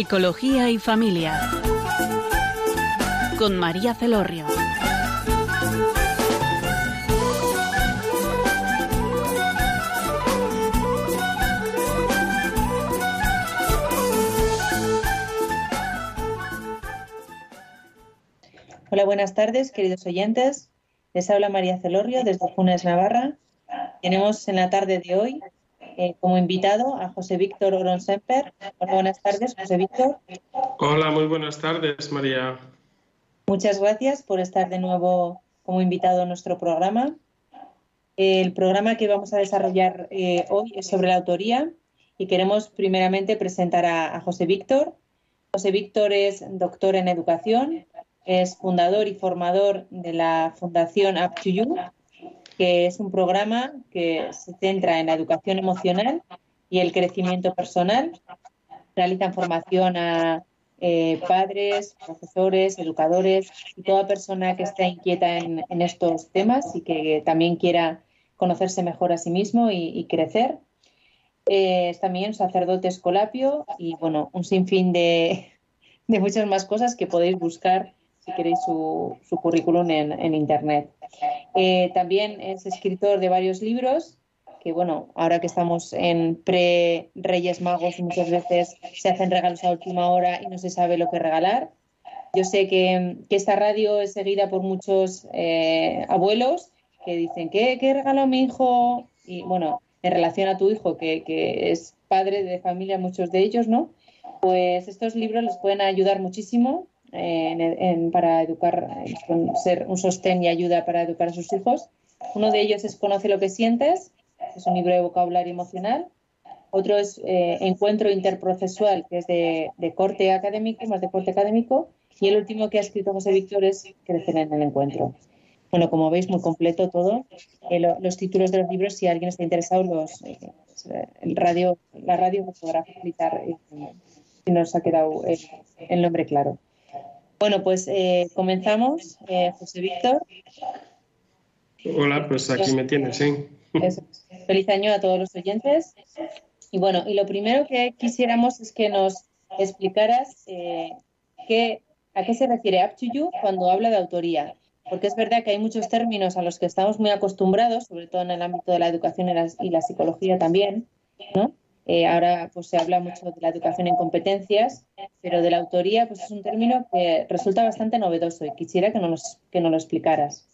Psicología y Familia. Con María Celorrio. Hola, buenas tardes, queridos oyentes. Les habla María Celorrio desde Funes, Navarra. Tenemos en la tarde de hoy eh, como invitado a José Víctor Oronsemper. Hola, buenas tardes, José Víctor. Hola, muy buenas tardes, María. Muchas gracias por estar de nuevo como invitado a nuestro programa. El programa que vamos a desarrollar eh, hoy es sobre la autoría y queremos primeramente presentar a, a José Víctor. José Víctor es doctor en educación, es fundador y formador de la Fundación Up to You, que es un programa que se centra en la educación emocional y el crecimiento personal. Realizan formación a eh, padres, profesores, educadores y toda persona que esté inquieta en, estos temas y que también quiera conocerse mejor a sí mismo y, crecer. Eh, es también sacerdote escolapio y bueno, un sinfín de, de muchas más cosas que podéis buscar queréis su, currículum en, Internet. Eh, también es escritor de varios libros que, bueno, ahora que estamos en pre-Reyes Magos, muchas veces se hacen regalos a última hora y no se sabe lo que regalar. Yo sé que, esta radio es seguida por muchos eh, abuelos que dicen, ¿qué, ¿qué regaló mi hijo? Y bueno, en relación a tu hijo, que es padre de familia, muchos de ellos, ¿no? Pues estos libros les pueden ayudar muchísimo para educar, ser un sostén y ayuda para educar a sus hijos. Uno de ellos es Conoce lo que sientes, es un libro de vocabulario emocional. Otro es eh, Encuentro interprocesual, que es de, corte académico, más de corte académico. Y el último que ha escrito José Víctor es Crecer en el encuentro. Bueno, como veis, muy completo todo. Eh, los títulos de los libros, si alguien está interesado, los, eh, el radio, la radio podrá facilitar si nos ha quedado el nombre claro. Bueno, pues eh, comenzamos. Eh, José Víctor. Hola, pues aquí me tienes, sí. Feliz año a todos los oyentes. Y bueno, y lo primero que quisiéramos es que nos explicaras eh, qué, a qué se refiere Up to You cuando habla de autoría. Porque es verdad que hay muchos términos a los que estamos muy acostumbrados, sobre todo en el ámbito de la educación y la, y la psicología también, ¿no? Eh, ahora pues se habla mucho de la educación en competencias, pero de la autoría pues es un término que resulta bastante novedoso y quisiera que nos, que nos lo explicaras.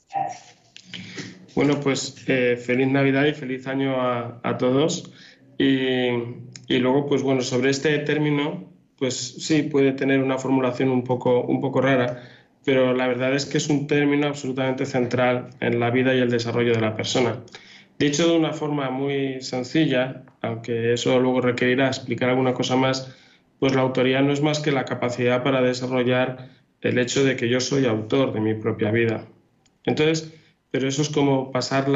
Bueno, pues eh, feliz Navidad y feliz año a, a todos. Y, y, luego, pues bueno, sobre este término, pues sí, puede tener una formulación un poco, un poco rara, pero la verdad es que es un término absolutamente central en la vida y el desarrollo de la persona. Dicho de una forma muy sencilla, aunque eso luego requerirá explicar alguna cosa más, pues la autoría no es más que la capacidad para desarrollar el hecho de que yo soy autor de mi propia vida. Entonces, pero eso es como pasar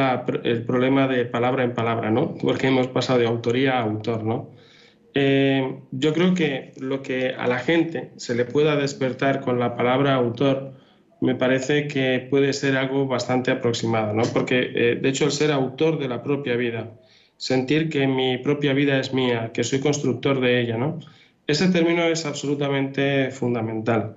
el problema de palabra en palabra, ¿no? Porque hemos pasado de autoría a autor, ¿no? Eh, yo creo que lo que a la gente se le pueda despertar con la palabra autor me parece que puede ser algo bastante aproximado, ¿no? Porque, eh, de hecho, el ser autor de la propia vida, sentir que mi propia vida es mía, que soy constructor de ella, ¿no? Ese término es absolutamente fundamental,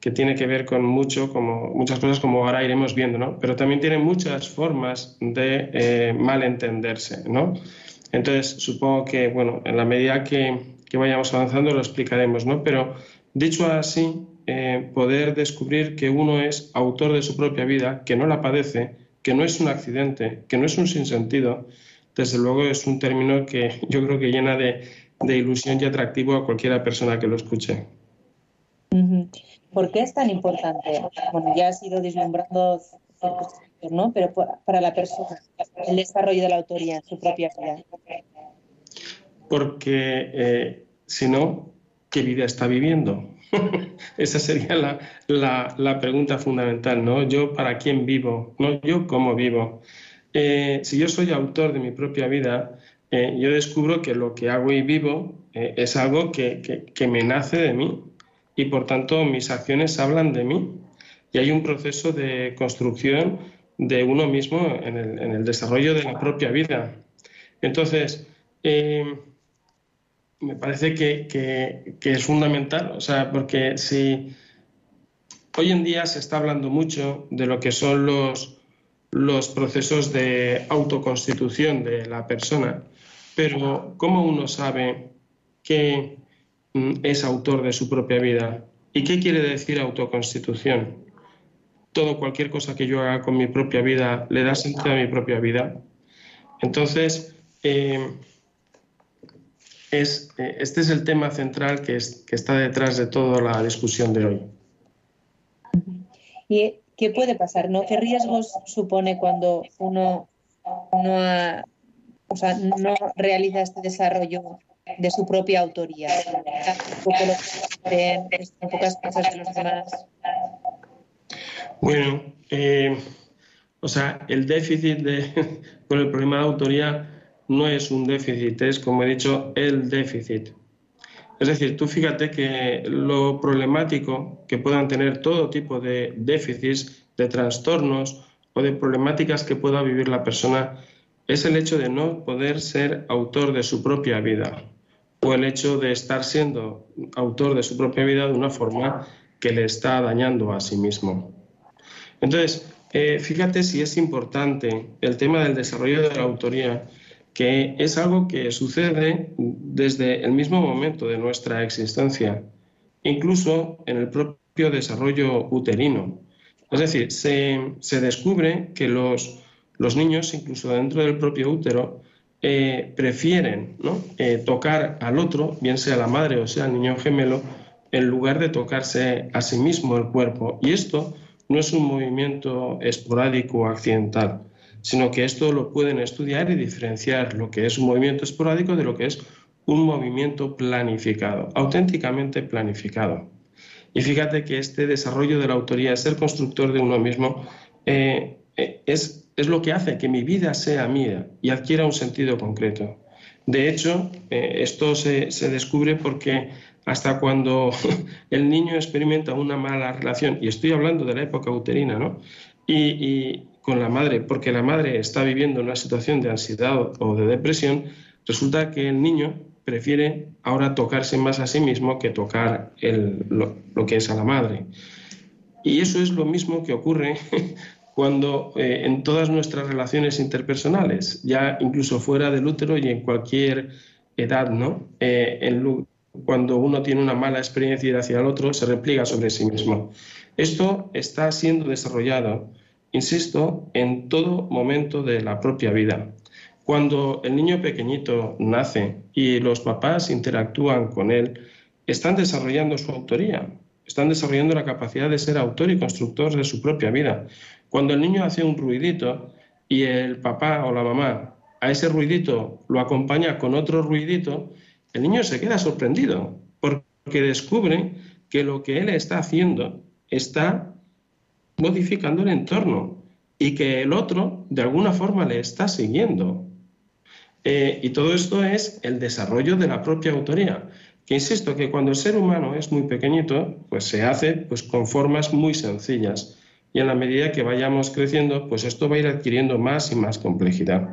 que tiene que ver con mucho, como muchas cosas como ahora iremos viendo, ¿no? Pero también tiene muchas formas de eh, malentenderse, ¿no? Entonces, supongo que, bueno, en la medida que, que vayamos avanzando lo explicaremos, ¿no? Pero dicho así, eh, poder descubrir que uno es autor de su propia vida, que no la padece, que no es un accidente, que no es un sinsentido, desde luego es un término que yo creo que llena de, ilusión y atractivo a cualquiera persona que lo escuche. ¿Por qué es tan importante? Bueno, ya ha sido deslumbrando ¿no? Pero para la persona, el desarrollo de la autoría en su propia vida. Porque eh, si no, ¿qué vida está viviendo? Esa sería la, pregunta fundamental, ¿no? Yo para quién vivo, no yo cómo vivo. Eh, si yo soy autor de mi propia vida, eh, yo descubro que lo que hago y vivo eh, es algo que, me nace de mí y por tanto mis acciones hablan de mí. Y hay un proceso de construcción de uno mismo en el, en el desarrollo de la propia vida. Entonces, me parece que, es fundamental, o sea, porque si hoy en día se está hablando mucho de lo que son los, los procesos de autoconstitución de la persona, pero ¿cómo uno sabe que mm, es autor de su propia vida? ¿Y qué quiere decir autoconstitución? Todo, cualquier cosa que yo haga con mi propia vida, le da sentido a mi propia vida. Entonces, eh, es, eh, este es el tema central que, está detrás de toda la discusión de hoy. ¿Y qué puede pasar? ¿no? ¿Qué riesgos supone cuando uno, no realiza este desarrollo de su propia autoría? Un pocas cosas de los demás. Bueno, eh, o sea, el déficit de, con el problema de autoría no es un déficit, es, como he dicho, el déficit. Es decir, tú fíjate que lo problemático que puedan tener todo tipo de déficits, de trastornos o de problemáticas que pueda vivir la persona es el hecho de no poder ser autor de su propia vida o el hecho de estar siendo autor de su propia vida de una forma que le está dañando a sí mismo. Entonces, eh, fíjate si es importante el tema del desarrollo de la autoría que es algo que sucede desde el mismo momento de nuestra existencia, incluso en el propio desarrollo uterino. Es decir, se, descubre que los, los, niños, incluso dentro del propio útero, eh, prefieren eh, tocar al otro, bien sea la madre o sea el niño gemelo, en lugar de tocarse a sí mismo el cuerpo. Y esto no es un movimiento esporádico o accidental sino que esto lo pueden estudiar y diferenciar lo que es un movimiento esporádico de lo que es un movimiento planificado, auténticamente planificado. Y fíjate que este desarrollo de la autoría, ser constructor de uno mismo, eh, eh, es, es, lo que hace que mi vida sea mía y adquiera un sentido concreto. De hecho, eh, esto se, se, descubre porque hasta cuando el niño experimenta una mala relación, y estoy hablando de la época uterina, ¿no? y, con la madre porque la madre está viviendo una situación de ansiedad o de depresión, resulta que el niño prefiere ahora tocarse más a sí mismo que tocar lo, que es a la madre. Y eso es lo mismo que ocurre cuando eh, en todas nuestras relaciones interpersonales, ya incluso fuera del útero y en cualquier edad, ¿no? Eh, cuando uno tiene una mala experiencia hacia el otro, se repliega sobre sí mismo. Esto está siendo desarrollado insisto, en todo momento de la propia vida. Cuando el niño pequeñito nace y los papás interactúan con él, están desarrollando su autoría, están desarrollando la capacidad de ser autor y constructor de su propia vida. Cuando el niño hace un ruidito y el papá o la mamá a ese ruidito lo acompaña con otro ruidito, el niño se queda sorprendido porque descubre que lo que él está haciendo está modificando el entorno y que el otro de alguna forma le está siguiendo. Eh, y todo esto es el desarrollo de la propia autoría, que insisto que cuando el ser humano es muy pequeñito, pues se hace pues, con formas muy sencillas y en la medida que vayamos creciendo, pues esto va a ir adquiriendo más y más complejidad.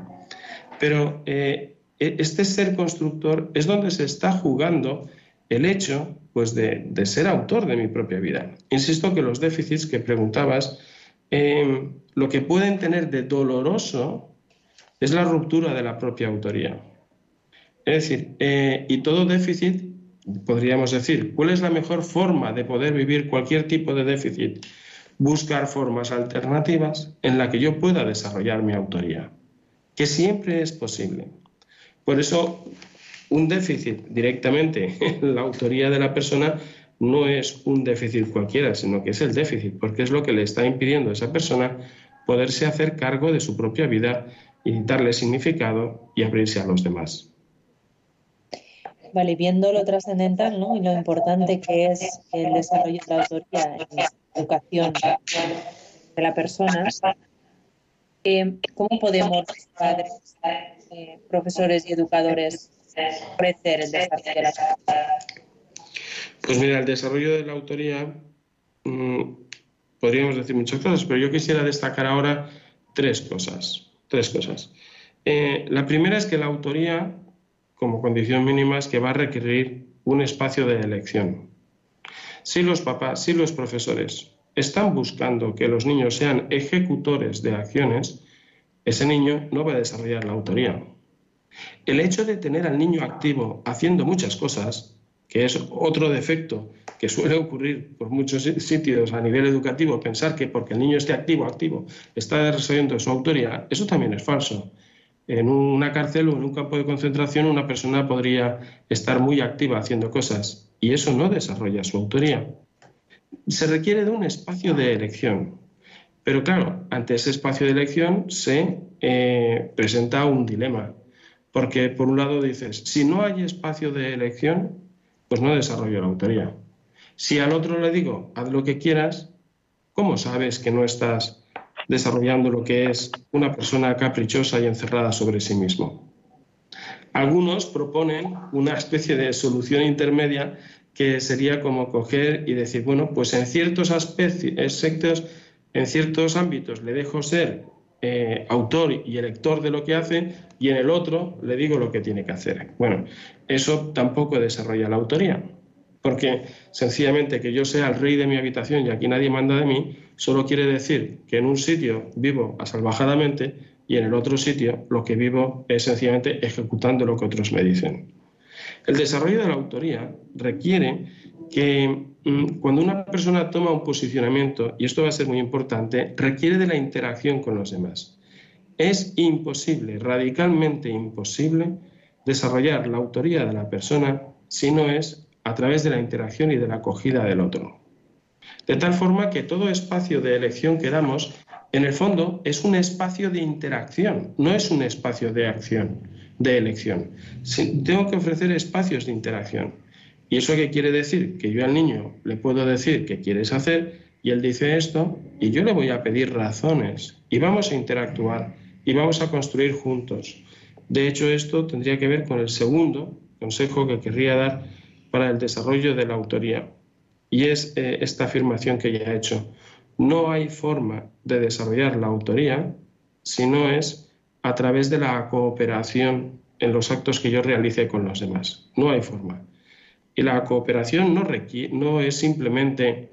Pero eh, e-, este ser constructor es donde se está jugando el hecho pues, de, ser autor de mi propia vida. Insisto que los déficits que preguntabas, em, lo que pueden tener de doloroso es la ruptura de la propia autoría. Es decir, eh, y todo déficit, podríamos decir, ¿cuál es la mejor forma de poder vivir cualquier tipo de déficit? Buscar formas alternativas en las que yo pueda desarrollar mi autoría, que siempre es posible. Por eso un déficit directamente en la autoría de la persona no es un déficit cualquiera, sino que es el déficit, porque es lo que le está impidiendo a esa persona poderse hacer cargo de su propia vida y darle significado y abrirse a los demás. Vale, viendo lo trascendental ¿no? y lo importante que es el desarrollo de la autoría en la educación de la persona, eh, ¿cómo podemos, padres, eh, profesores y educadores, Pues mira, el desarrollo de la autoría, mm, podríamos decir muchas cosas, pero yo quisiera destacar ahora tres cosas. Tres cosas. Eh, la primera es que la autoría, como condición mínima es que va a requerir un espacio de elección. Si los papás, si los profesores están buscando que los niños sean ejecutores de acciones, ese niño no va a desarrollar la autoría. El hecho de tener al niño activo haciendo muchas cosas, que es otro defecto que suele ocurrir por muchos sitios a nivel educativo, pensar que porque el niño esté activo, activo, está desarrollando su autoría, eso también es falso. En una cárcel o en un campo de concentración una persona podría estar muy activa haciendo cosas y eso no desarrolla su autoría. Se requiere de un espacio de elección. Pero claro, ante ese espacio de elección se eh, presenta un dilema. Porque por un lado dices, si no hay espacio de elección, pues no desarrollo la autoría. Si al otro le digo, haz lo que quieras, ¿cómo sabes que no estás desarrollando lo que es una persona caprichosa y encerrada sobre sí mismo? Algunos proponen una especie de solución intermedia que sería como coger y decir, bueno, pues en ciertos aspectos, en ciertos ámbitos le dejo ser eh, autor y elector de lo que hace y en el otro le digo lo que tiene que hacer. Bueno, eso tampoco desarrolla la autoría, porque sencillamente que yo sea el rey de mi habitación y aquí nadie manda de mí, solo quiere decir que en un sitio vivo asalvajadamente y en el otro sitio lo que vivo es sencillamente ejecutando lo que otros me dicen. El desarrollo de la autoría requiere que mm, cuando una persona toma un posicionamiento, y esto va a ser muy importante, requiere de la interacción con los demás. Es imposible, radicalmente imposible, desarrollar la autoría de la persona si no es a través de la interacción y de la acogida del otro. De tal forma que todo espacio de elección que damos, en el fondo, es un espacio de interacción, no es un espacio de acción, de elección. Tengo que ofrecer espacios de interacción. ¿Y eso qué quiere decir? Que yo al niño le puedo decir qué quieres hacer y él dice esto y yo le voy a pedir razones y vamos a interactuar y vamos a construir juntos. De hecho, esto tendría que ver con el segundo consejo que querría dar para el desarrollo de la autoría y es eh, esta afirmación que ya he hecho. No hay forma de desarrollar la autoría si no es a través de la cooperación en los actos que yo realice con los demás. No hay forma. Y la cooperación no, no es simplemente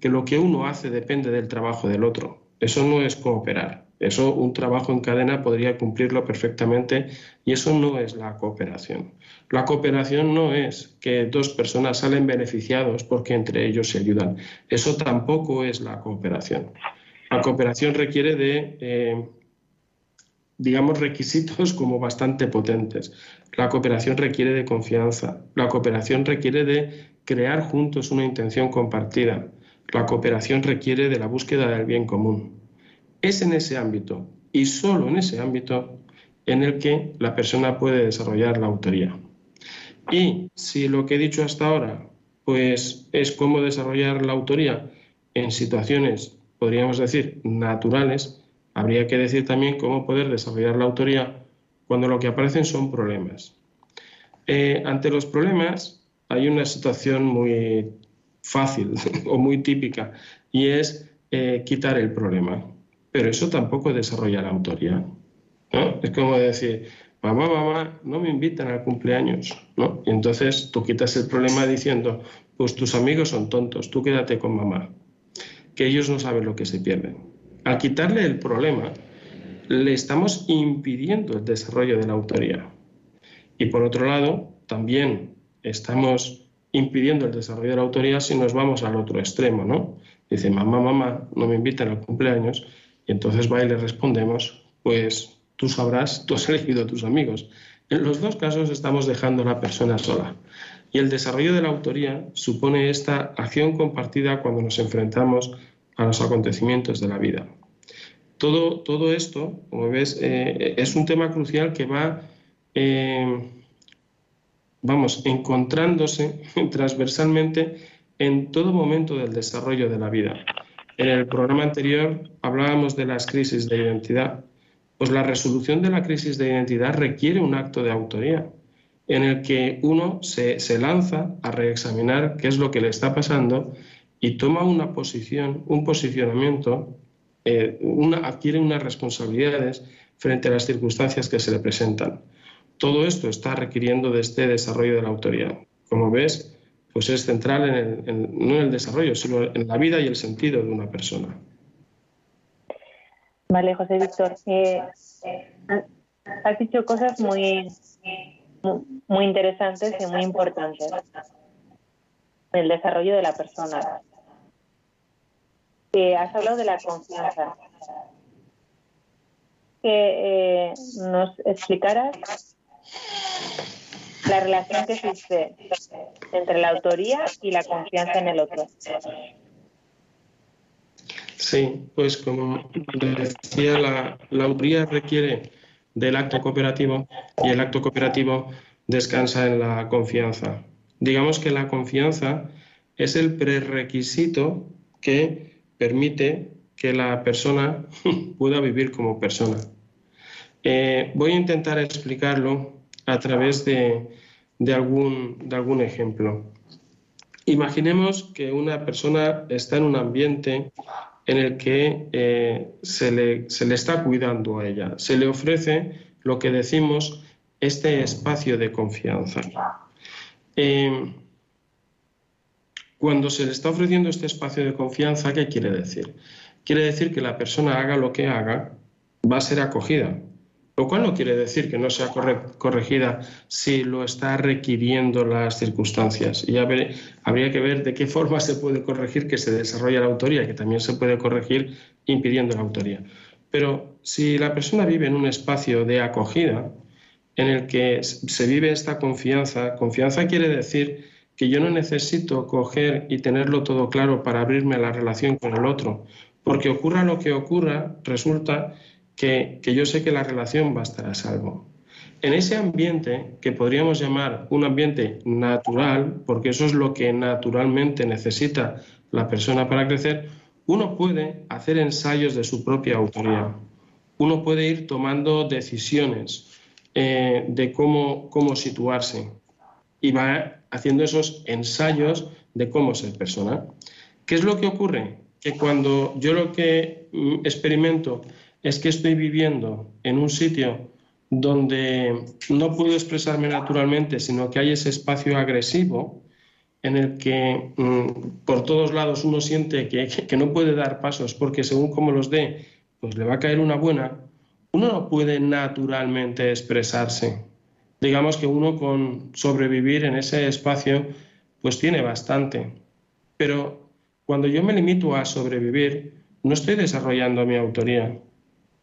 que lo que uno hace depende del trabajo del otro. Eso no es cooperar. Eso un trabajo en cadena podría cumplirlo perfectamente y eso no es la cooperación. La cooperación no es que dos personas salen beneficiados porque entre ellos se ayudan. Eso tampoco es la cooperación. La cooperación requiere de eh, digamos, requisitos como bastante potentes. La cooperación requiere de confianza, la cooperación requiere de crear juntos una intención compartida, la cooperación requiere de la búsqueda del bien común. Es en ese ámbito y solo en ese ámbito en el que la persona puede desarrollar la autoría. Y si lo que he dicho hasta ahora pues es cómo desarrollar la autoría en situaciones, podríamos decir, naturales, Habría que decir también cómo poder desarrollar la autoría cuando lo que aparecen son problemas. Eh, ante los problemas hay una situación muy fácil o muy típica y es eh, quitar el problema. Pero eso tampoco desarrolla la autoría. Es como decir, mamá, mamá, no me invitan al cumpleaños. ¿no? Y entonces tú quitas el problema diciendo, pues tus amigos son tontos, tú quédate con mamá, que ellos no saben lo que se pierden. Al quitarle el problema, le estamos impidiendo el desarrollo de la autoría. Y por otro lado, también estamos impidiendo el desarrollo de la autoría si nos vamos al otro extremo, ¿no? Dice, mamá, mamá, no me invitan al cumpleaños, y entonces va y le respondemos, pues tú sabrás, tú has elegido a tus amigos. En los dos casos estamos dejando a la persona sola. Y el desarrollo de la autoría supone esta acción compartida cuando nos enfrentamos a los acontecimientos de la vida. Todo, todo esto, como ves, eh, es un tema crucial que va, eh, vamos, encontrándose transversalmente en todo momento del desarrollo de la vida. En el programa anterior hablábamos de las crisis de identidad. Pues la resolución de la crisis de identidad requiere un acto de autoría en el que uno se, se lanza a reexaminar qué es lo que le está pasando y toma una posición, un posicionamiento, eh, una, adquiere unas responsabilidades frente a las circunstancias que se le presentan. todo esto está requiriendo de este desarrollo de la autoría. Como ves, pues es central en no en el desarrollo, sino en la vida y el sentido de una persona. Vale, José Víctor. Eh, has dicho cosas muy, muy interesantes y muy importantes. El desarrollo de la persona. Eh, has hablado de la confianza. Que eh, nos explicaras la relación que existe entre la autoría y la confianza en el otro. Sí, pues como decía, la autoría requiere del acto cooperativo y el acto cooperativo descansa en la confianza. Digamos que la confianza es el prerequisito que permite que la persona pueda vivir como persona. Eh, voy a intentar explicarlo a través de, algún, de algún ejemplo. Imaginemos que una persona está en un ambiente en el que eh, se, le, se, le, está cuidando a ella, se le ofrece lo que decimos este espacio de confianza. Eh, cuando se le está ofreciendo este espacio de confianza, ¿qué quiere decir? Quiere decir que la persona haga lo que haga, va a ser acogida, lo cual no quiere decir que no sea corregida si lo está requiriendo las circunstancias. Y habría que ver de qué forma se puede corregir que se desarrolle la autoría, que también se puede corregir impidiendo la autoría. Pero si la persona vive en un espacio de acogida, en el que se vive esta confianza, confianza quiere decir que yo no necesito coger y tenerlo todo claro para abrirme a la relación con el otro, porque ocurra lo que ocurra, resulta que, yo sé que la relación va a estar a salvo. En ese ambiente, que podríamos llamar un ambiente natural, porque eso es lo que naturalmente necesita la persona para crecer, uno puede hacer ensayos de su propia autoría. Uno puede ir tomando decisiones eh, de cómo, cómo situarse y va haciendo esos ensayos de cómo ser persona. ¿Qué es lo que ocurre? Que cuando yo lo que mm, experimento es que estoy viviendo en un sitio donde no puedo expresarme naturalmente, sino que hay ese espacio agresivo en el que mm, por todos lados uno siente que, que, no puede dar pasos porque según como los dé, pues le va a caer una buena, uno no puede naturalmente expresarse. Digamos que uno con sobrevivir en ese espacio, pues tiene bastante. Pero cuando yo me limito a sobrevivir, no estoy desarrollando mi autoría.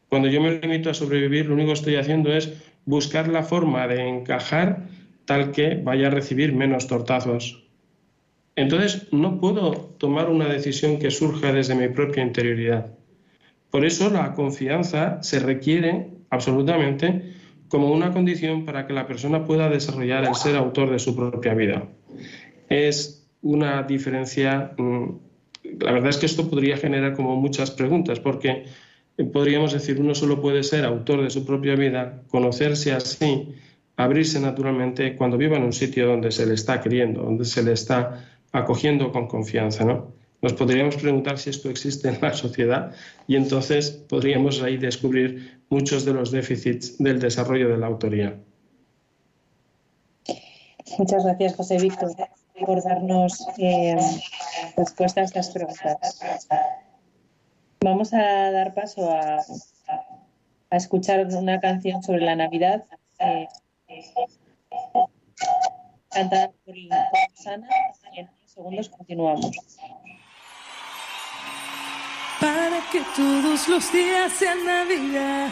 Cuando yo me limito a sobrevivir, lo único que estoy haciendo es buscar la forma de encajar tal que vaya a recibir menos tortazos. Entonces, no puedo tomar una decisión que surja desde mi propia interioridad. Por eso la confianza se requiere absolutamente como una condición para que la persona pueda desarrollar el ser autor de su propia vida. Es una diferencia, mm, la verdad es que esto podría generar como muchas preguntas, porque podríamos decir, uno solo puede ser autor de su propia vida, conocerse así, abrirse naturalmente cuando viva en un sitio donde se le está queriendo, donde se le está acogiendo con confianza, ¿no? Nos podríamos preguntar si esto existe en la sociedad y entonces podríamos ahí descubrir muchos de los déficits del desarrollo de la autoría. Muchas gracias, José Víctor, por darnos eh, respuesta a estas preguntas. Vamos a dar paso a, escuchar una canción sobre la Navidad eh, cantada por, Susana. En unos segundos continuamos. Para que todos los días sean Navidad,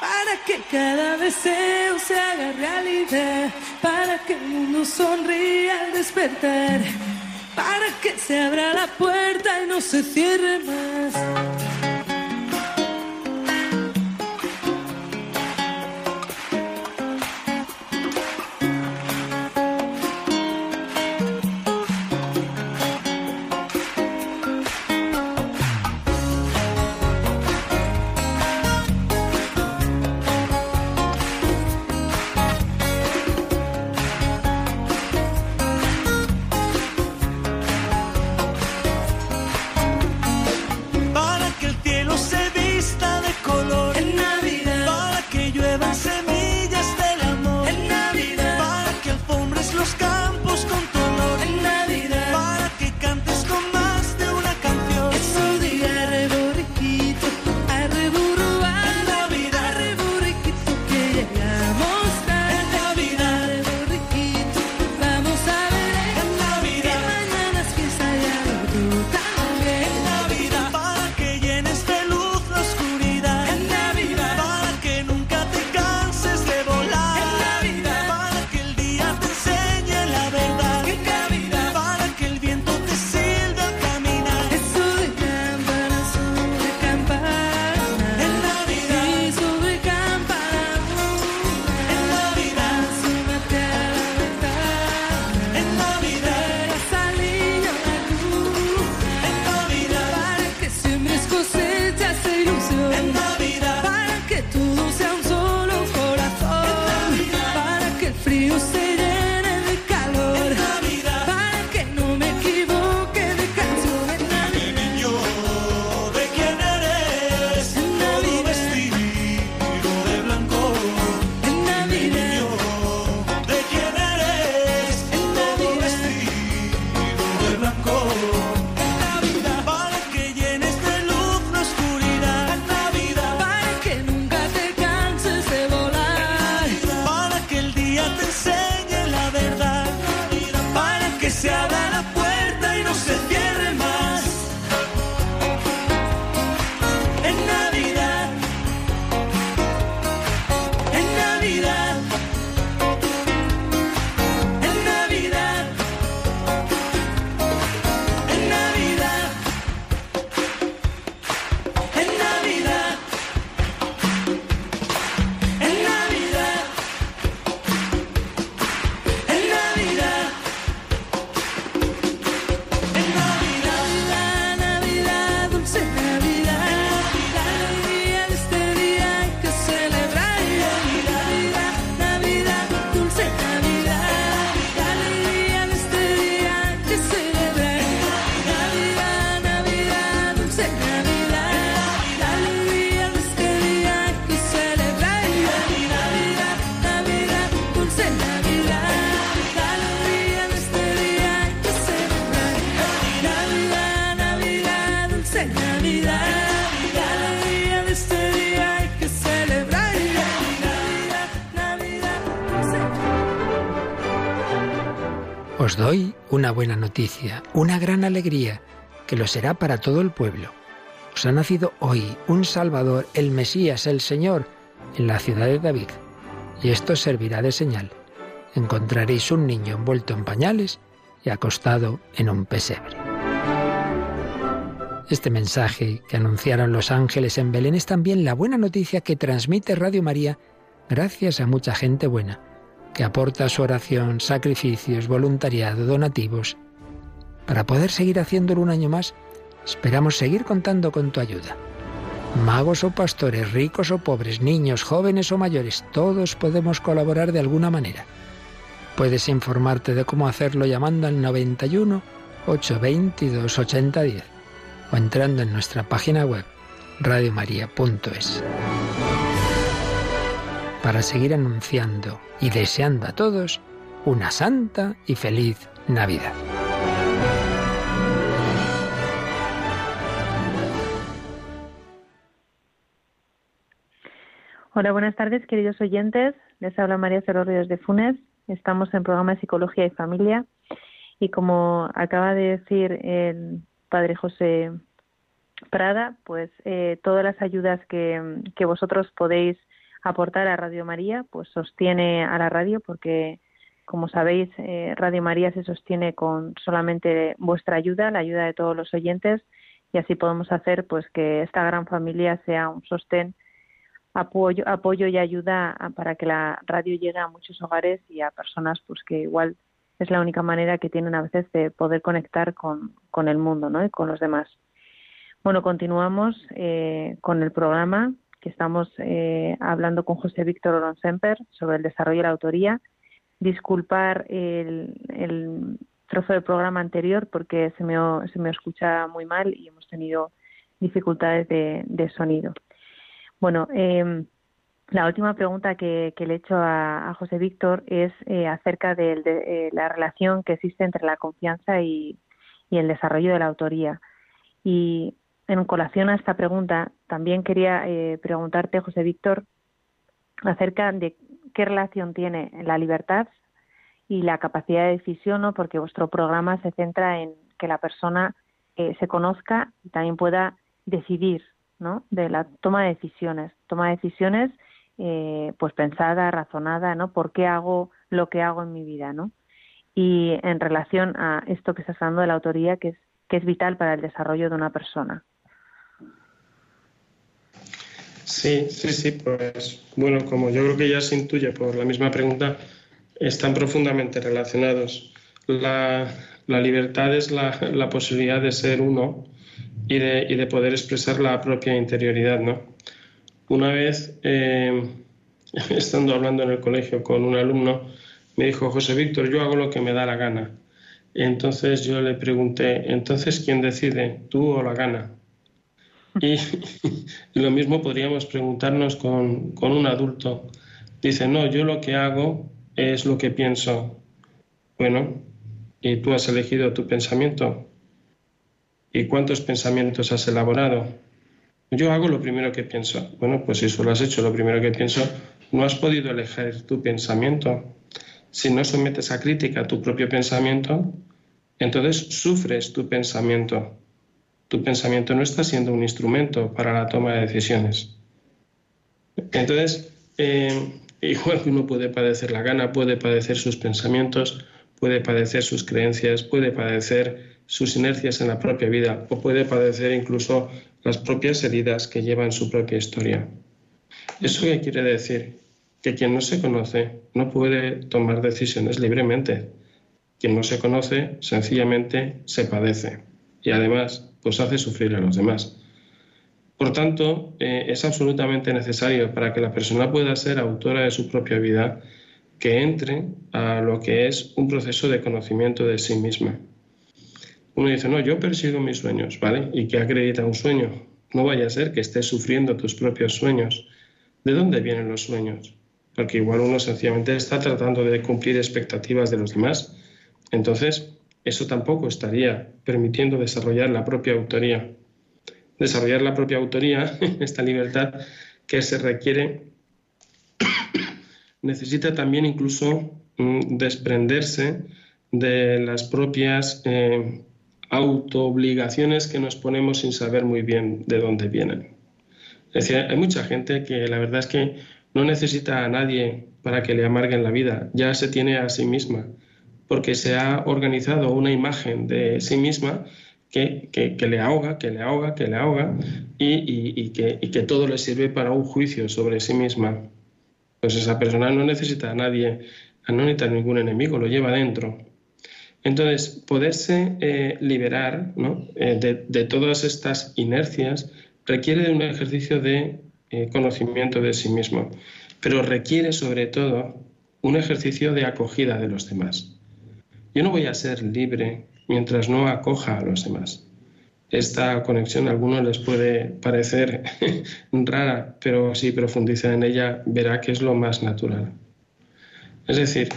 para que cada deseo se haga realidad, para que el mundo sonría al despertar para que se abra la puerta y no se cierre más. Una buena noticia, una gran alegría, que lo será para todo el pueblo. Os ha nacido hoy un Salvador, el Mesías, el Señor, en la ciudad de David. Y esto servirá de señal. Encontraréis un niño envuelto en pañales y acostado en un pesebre. Este mensaje que anunciaron los ángeles en Belén es también la buena noticia que transmite Radio María gracias a mucha gente buena que aporta su oración, sacrificios, voluntariado, donativos. Para poder seguir haciéndolo un año más, esperamos seguir contando con tu ayuda. Magos o pastores, ricos o pobres, niños, jóvenes o mayores, todos podemos colaborar de alguna manera. Puedes informarte de cómo hacerlo llamando al 91 822 8010 o entrando en nuestra página web radiomaria.es para seguir anunciando y deseando a todos una santa y feliz Navidad. Hola, buenas tardes, queridos oyentes. Les habla María Cerro de Funes. Estamos en programa de Psicología y Familia. Y como acaba de decir el padre José Prada, pues eh, todas las ayudas que, que vosotros podéis aportar a Radio María, pues sostiene a la radio porque, como sabéis, eh, Radio María se sostiene con solamente vuestra ayuda, la ayuda de todos los oyentes, y así podemos hacer pues que esta gran familia sea un sostén, apoyo, apoyo y ayuda para que la radio llegue a muchos hogares y a personas pues que igual es la única manera que tienen a veces de poder conectar con, con el mundo ¿no? y con los demás. Bueno, continuamos eh, con el programa estamos eh, hablando con José Víctor Oronsemper sobre el desarrollo de la autoría. Disculpar el, trozo del programa anterior porque se me, se me escucha muy mal y hemos tenido dificultades de, sonido. Bueno, em, la última pregunta que, le he hecho a, José Víctor es eh, acerca de, eh, la relación que existe entre la confianza y el desarrollo de la autoría. Y en colación a esta pregunta, también quería eh, preguntarte, José Víctor, acerca de qué relación tiene la libertad y la capacidad de decisión, ¿no? porque vuestro programa se centra en que la persona eh, se conozca y también pueda decidir ¿no? de la toma de decisiones, toma de decisiones eh, pues pensada, razonada, ¿no? ¿Por qué hago lo que hago en mi vida, ¿no? Y en relación a esto que estás hablando de la autoría, que es, que es vital para el desarrollo de una persona. Sí, sí, sí, pues bueno, como yo creo que ya se intuye por la misma pregunta, están profundamente relacionados. La, libertad es la, posibilidad de ser uno y de, y de, poder expresar la propia interioridad, ¿no? Una vez, eh, estando hablando en el colegio con un alumno, me dijo, José Víctor, yo hago lo que me da la gana. entonces yo le pregunté, entonces, ¿quién decide, tú o la gana? Y, lo mismo podríamos preguntarnos con, un adulto. Dice, no, yo lo que hago es lo que pienso. Bueno, ¿y tú has elegido tu pensamiento? ¿Y cuántos pensamientos has elaborado? Yo hago lo primero que pienso. Bueno, pues si solo has hecho lo primero que pienso, no has podido elegir tu pensamiento. Si no sometes a crítica tu propio pensamiento, entonces sufres tu pensamiento tu pensamiento no está siendo un instrumento para la toma de decisiones. Entonces, eh, igual que uno puede padecer la gana, puede padecer sus pensamientos, puede padecer sus creencias, puede padecer sus inercias en la propia vida o puede padecer incluso las propias heridas que lleva en su propia historia. ¿Eso qué quiere decir? Que quien no se conoce no puede tomar decisiones libremente. Quien no se conoce sencillamente se padece. Y además pues hace sufrir a los demás. Por tanto, eh, es absolutamente necesario para que la persona pueda ser autora de su propia vida que entre a lo que es un proceso de conocimiento de sí misma. Uno dice, no, yo persigo mis sueños, ¿vale? ¿Y qué acredita un sueño? No vaya a ser que estés sufriendo tus propios sueños. ¿De dónde vienen los sueños? Porque igual uno sencillamente está tratando de cumplir expectativas de los demás. Entonces, eso tampoco estaría permitiendo desarrollar la propia autoría. Desarrollar la propia autoría, esta libertad que se requiere, necesita también incluso mm, desprenderse de las propias eh, autoobligaciones que nos ponemos sin saber muy bien de dónde vienen. Es decir, hay mucha gente que la verdad es que no necesita a nadie para que le amarguen la vida, ya se tiene a sí misma, porque se ha organizado una imagen de sí misma que, le ahoga, que le ahoga, que le ahoga y, que, todo le sirve para un juicio sobre sí misma. Pues esa persona no necesita a nadie, no necesita ningún enemigo, lo lleva dentro. Entonces, poderse eh, liberar eh, de, todas estas inercias requiere de un ejercicio de eh, conocimiento de sí mismo, pero requiere sobre todo un ejercicio de acogida de los demás. Yo no voy a ser libre mientras no acoja a los demás. Esta conexión a algunos les puede parecer rara, pero si profundiza en ella verá que es lo más natural. Es decir,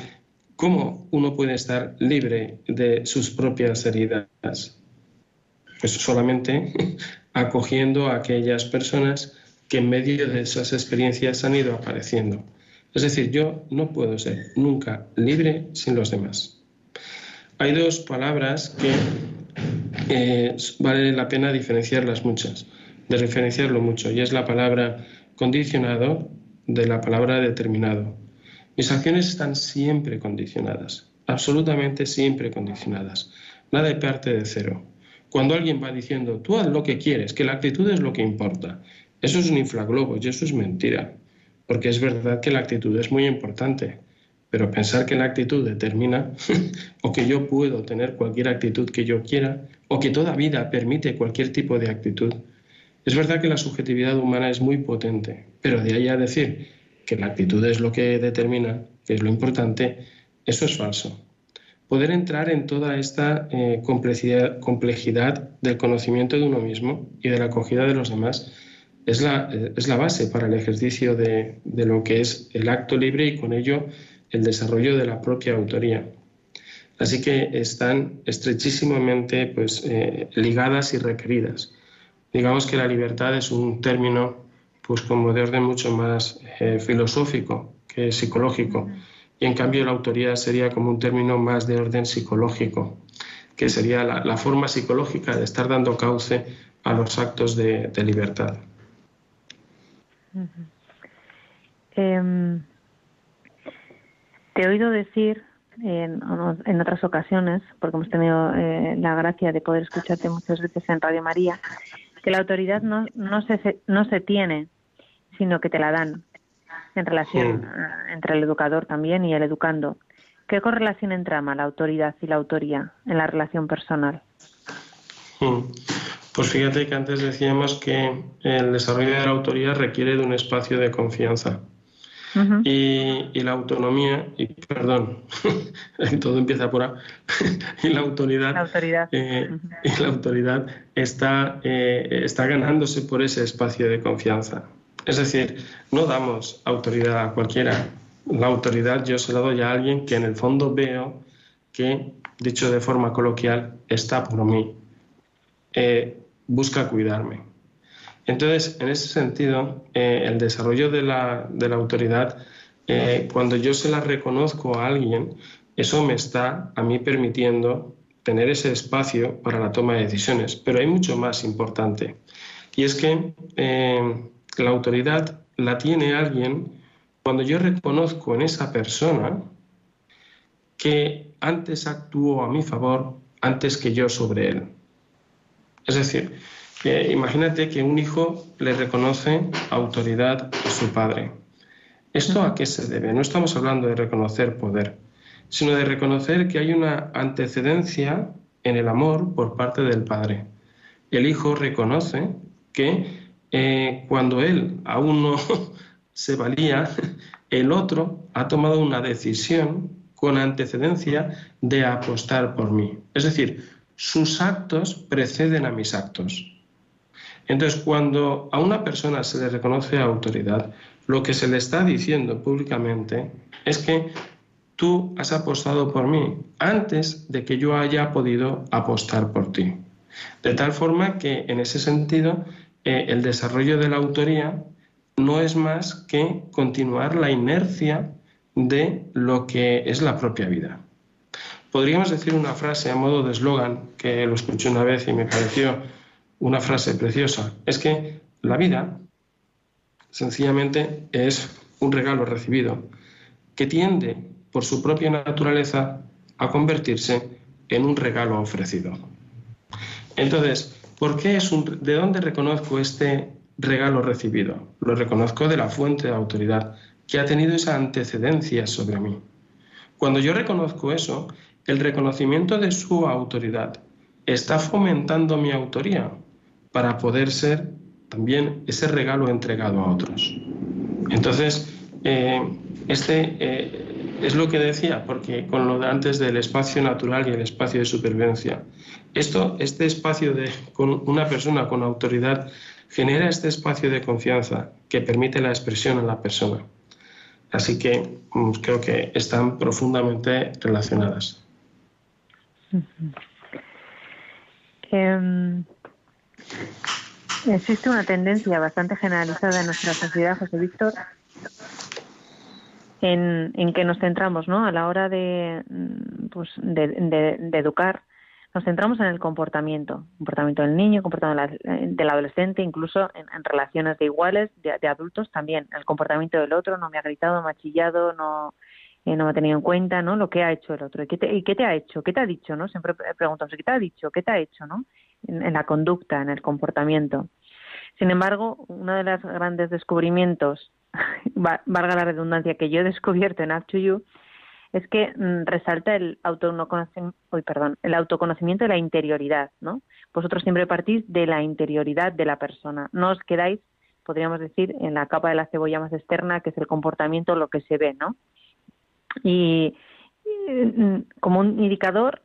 ¿Cómo uno puede estar libre de sus propias heridas? Pues solamente acogiendo a aquellas personas que en medio de esas experiencias han ido apareciendo. Es decir, yo no puedo ser nunca libre sin los demás. Hay dos palabras que vale la pena diferenciarlas muchas, de diferenciarlo mucho, y es la palabra condicionado de la palabra determinado. Mis acciones están siempre condicionadas, absolutamente siempre condicionadas. Nada de parte de cero. Cuando alguien va diciendo, tú haz lo que quieres, que la actitud es lo que importa, eso es un inflaglobo y eso es mentira. Porque es verdad que la actitud es muy importante, pero pensar que la actitud determina, o que yo puedo tener cualquier actitud que yo quiera, o que toda vida permite cualquier tipo de actitud, es verdad que la subjetividad humana es muy potente, pero de ahí a decir que la actitud es lo que determina, que es lo importante, eso es falso. Poder entrar en toda esta eh, complejidad, del conocimiento de uno mismo y de la acogida de los demás es la, eh, es la base para el ejercicio de, lo que es el acto libre y con ello el desarrollo de la propia autoría. Así que están estrechísimamente pues, eh, ligadas y requeridas. Digamos que la libertad es un término pues como de orden mucho más eh, filosófico que psicológico. Y en cambio la autoría sería como un término más de orden psicológico, que sería la, forma psicológica de estar dando cauce a los actos de, libertad. Em, te he oído decir en, otras ocasiones, porque hemos tenido eh, la gracia de poder escucharte muchas veces en Radio María, que la autoridad no, no, se, no se tiene, sino que te la dan en relación entre el educador también y el educando. ¿Qué correlación entrama la autoridad y la autoría en la relación personal? Pues fíjate que antes decíamos que el desarrollo de la autoría requiere de un espacio de confianza. Y, la autonomía, y perdón, todo empieza por A, y la autoridad, eh, y la autoridad está, eh, está ganándose por ese espacio de confianza. Es decir, no damos autoridad a cualquiera. La autoridad yo se la doy a alguien que en el fondo veo que, dicho de forma coloquial, está por mí, eh, busca cuidarme. Entonces, en ese sentido, eh, el desarrollo de la, autoridad, eh, cuando yo se la reconozco a alguien, eso me está a mí permitiendo tener ese espacio para la toma de decisiones. Pero hay mucho más importante. Y es que la autoridad la tiene alguien cuando yo reconozco en esa persona que antes actuó a mi favor antes que yo sobre él. Es decir, imagínate que un hijo le reconoce autoridad a su padre. ¿Esto a qué se debe? No estamos hablando de reconocer poder, sino de reconocer que hay una antecedencia en el amor por parte del padre. El hijo reconoce que eh, cuando él aún no se valía, el otro ha tomado una decisión con antecedencia de apostar por mí. Es decir, sus actos preceden a mis actos. Entonces, cuando a una persona se le reconoce autoridad, lo que se le está diciendo públicamente es que tú has apostado por mí antes de que yo haya podido apostar por ti. De tal forma que, en ese sentido, eh, el desarrollo de la autoría no es más que continuar la inercia de lo que es la propia vida. Podríamos decir una frase a modo de eslogan que lo escuché una vez y me pareció una frase preciosa. Es que la vida sencillamente es un regalo recibido que tiende por su propia naturaleza a convertirse en un regalo ofrecido. Entonces, ¿por qué es un, ¿de dónde reconozco este regalo recibido? Lo reconozco de la fuente de autoridad que ha tenido esa antecedencia sobre mí. Cuando yo reconozco eso, el reconocimiento de su autoridad está fomentando mi autoría para poder ser también ese regalo entregado a otros. Entonces, eh, este eh, es lo que decía, porque con lo de antes del espacio natural y el espacio de supervivencia, esto, este espacio de con una persona con autoridad genera este espacio de confianza que permite la expresión en la persona. Así que mm, creo que están profundamente relacionadas. Existe una tendencia bastante generalizada en nuestra sociedad, José Víctor, en, en que nos centramos, ¿no? A la hora de, mm, pues, de educar, nos centramos en el comportamiento, comportamiento del niño, comportamiento del adolescente, incluso en, relaciones de iguales, de, adultos también, el comportamiento del otro, no me ha gritado, me ha chillado, no, eh, no me ha tenido en cuenta, ¿no? Lo que ha hecho el otro. ¿Y qué, te, qué te ha hecho? ¿Qué te ha dicho? ¿no? Siempre preguntamos, ¿qué te ha dicho? ¿Qué te ha hecho? ¿no? En, la conducta, en el comportamiento. Sin embargo, uno de los grandes descubrimientos, valga la redundancia, que yo he descubierto en Up to You, es que mm, resalta el autoconocimiento, perdón, el autoconocimiento de la interioridad, ¿no? Vosotros siempre partís de la interioridad de la persona, no os quedáis, podríamos decir, en la capa de la cebolla más externa, que es el comportamiento, lo que se ve, ¿no? Y, mm, como un indicador,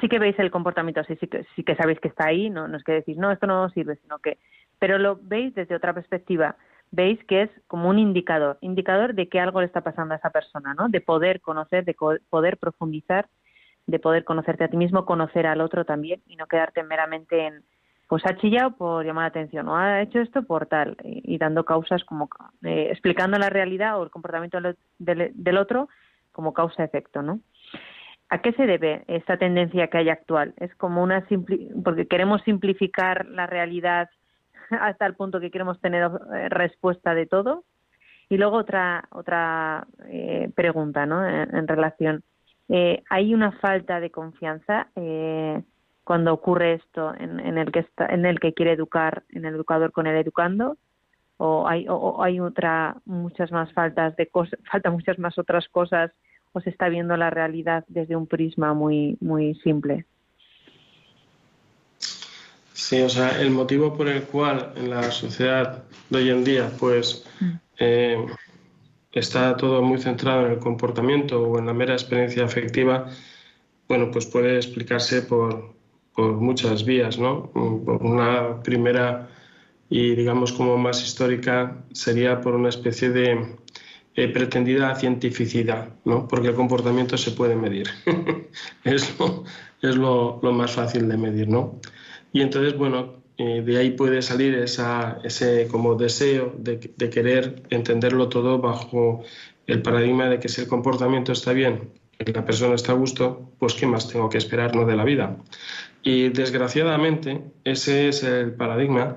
sí, que veis el comportamiento así, sí que, sí que sabéis que está ahí, no, es que decís, no, esto no sirve, sino que, pero lo veis desde otra perspectiva veis que es como un indicador, indicador de que algo le está pasando a esa persona, ¿no? De poder conocer, de poder profundizar, de poder conocerte a ti mismo, conocer al otro también y no quedarte meramente en, pues ha chillado por llamar la atención o ha hecho esto por tal y, dando causas como eh, explicando la realidad o el comportamiento del, otro como causa-efecto, ¿no? ¿A qué se debe esta tendencia que hay actual? Es como una porque queremos simplificar la realidad hasta el punto que queremos tener eh, respuesta de todo. Y luego otra otra eh, pregunta, ¿no? En, relación, eh, hay una falta de confianza cuando ocurre esto en, el que está, en el que quiere educar, en el educador con el educando, o hay o, hay otra muchas más faltas de cosas, falta muchas más otras cosas, o se está viendo la realidad desde un prisma muy muy simple. Sí, o sea, el motivo por el cual en la sociedad de hoy en día, pues, mm. eh, está todo muy centrado en el comportamiento o en la mera experiencia afectiva, bueno, pues puede explicarse por, muchas vías, ¿no? Por una primera y digamos como más histórica sería por una especie de eh, pretendida cientificidad, ¿no? Porque el comportamiento se puede medir. es lo, es lo, más fácil de medir, ¿no? Y entonces, bueno, eh, de ahí puede salir ese como deseo de, querer entenderlo todo bajo el paradigma de que si el comportamiento está bien y la persona está a gusto, pues ¿qué más tengo que esperar no de la vida? Y desgraciadamente ese es el paradigma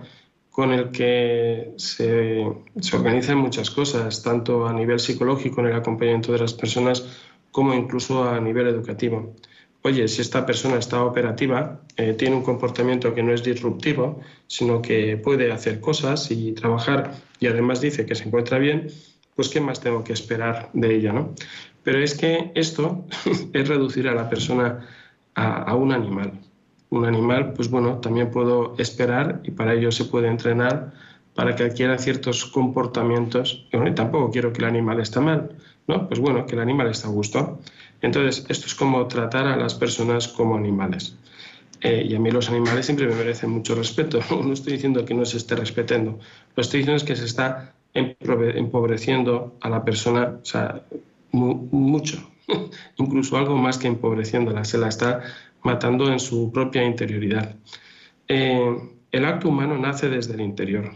con el que se, organizan muchas cosas, tanto a nivel psicológico en el acompañamiento de las personas como incluso a nivel educativo oye, si esta persona está operativa, eh, tiene un comportamiento que no es disruptivo, sino que puede hacer cosas y trabajar y además dice que se encuentra bien, pues ¿qué más tengo que esperar de ella? ¿no? Pero es que esto es reducir a la persona a, un animal. Un animal, pues bueno, también puedo esperar y para ello se puede entrenar para que adquiera ciertos comportamientos. Y, tampoco quiero que el animal esté mal, ¿no? Pues bueno, que el animal está a gusto. Entonces, esto es como tratar a las personas como animales. Eh, y a mí los animales siempre me merecen mucho respeto. No estoy diciendo que no se esté respetando. Lo que estoy diciendo es que se está empobreciendo a la persona o sea, mucho. Incluso algo más que empobreciéndola. Se la está matando en su propia interioridad. Eh, el acto humano nace desde el interior.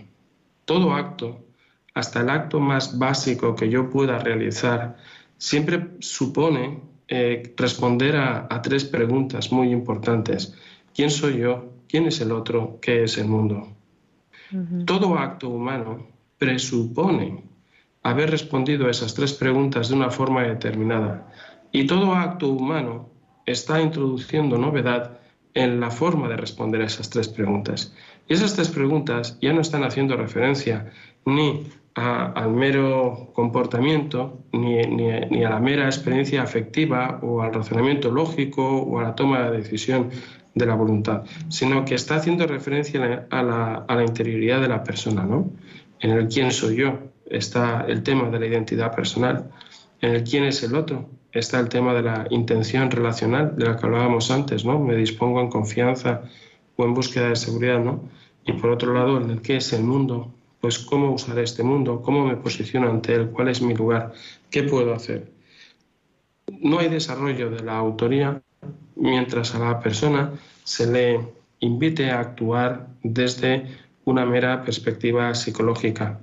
Todo acto, hasta el acto más básico que yo pueda realizar, siempre supone eh, responder a, tres preguntas muy importantes. ¿Quién soy yo? ¿Quién es el otro? ¿Qué es el mundo? Todo acto humano presupone haber respondido a esas tres preguntas de una forma determinada. Y todo acto humano está introduciendo novedad en la forma de responder a esas tres preguntas. Y esas tres preguntas ya no están haciendo referencia ni al mero comportamiento, ni, ni, a la mera experiencia afectiva o al razonamiento lógico o a la toma de decisión de la voluntad, sino que está haciendo referencia a la, a la interioridad de la persona, ¿no? En el quién soy yo está el tema de la identidad personal, en el quién es el otro está el tema de la intención relacional de la que hablábamos antes, ¿no? Me dispongo en confianza o en búsqueda de seguridad, ¿no? Y por otro lado, el qué es el mundo, pues cómo usar este mundo, cómo me posiciono ante él, cuál es mi lugar, qué puedo hacer. No hay desarrollo de la autoría mientras a la persona se le invite a actuar desde una mera perspectiva psicológica,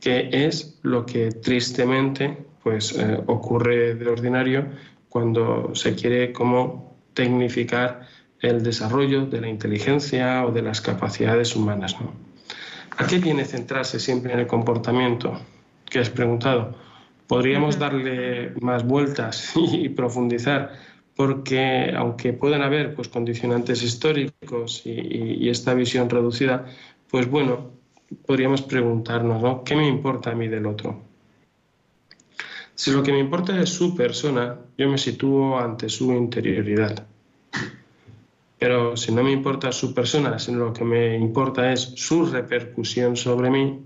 que es lo que tristemente pues, eh, ocurre de ordinario cuando se quiere como tecnificar el desarrollo de la inteligencia o de las capacidades humanas. ¿no? ¿A qué viene centrarse siempre en el comportamiento? Que has preguntado. Podríamos darle más vueltas y profundizar, porque aunque pueden haber pues, condicionantes históricos y, esta visión reducida, pues bueno, podríamos preguntarnos, ¿no? ¿Qué me importa a mí del otro? Si lo que me importa es su persona, yo me sitúo ante su interioridad. Pero si no me importa su persona, sino lo que me importa es su repercusión sobre mí,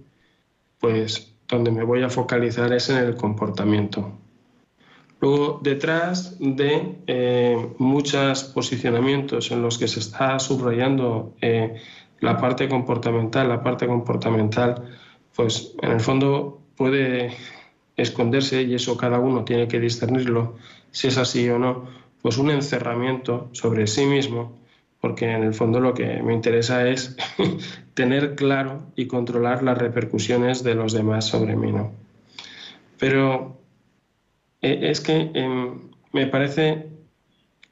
pues donde me voy a focalizar es en el comportamiento. Luego, detrás de eh, muchos posicionamientos en los que se está subrayando eh, la parte comportamental, la parte comportamental, pues en el fondo puede esconderse, y eso cada uno tiene que discernirlo, si es así o no, pues un encerramiento sobre sí mismo porque en el fondo lo que me interesa es tener claro y controlar las repercusiones de los demás sobre mí, ¿no? Pero eh, es que em, me parece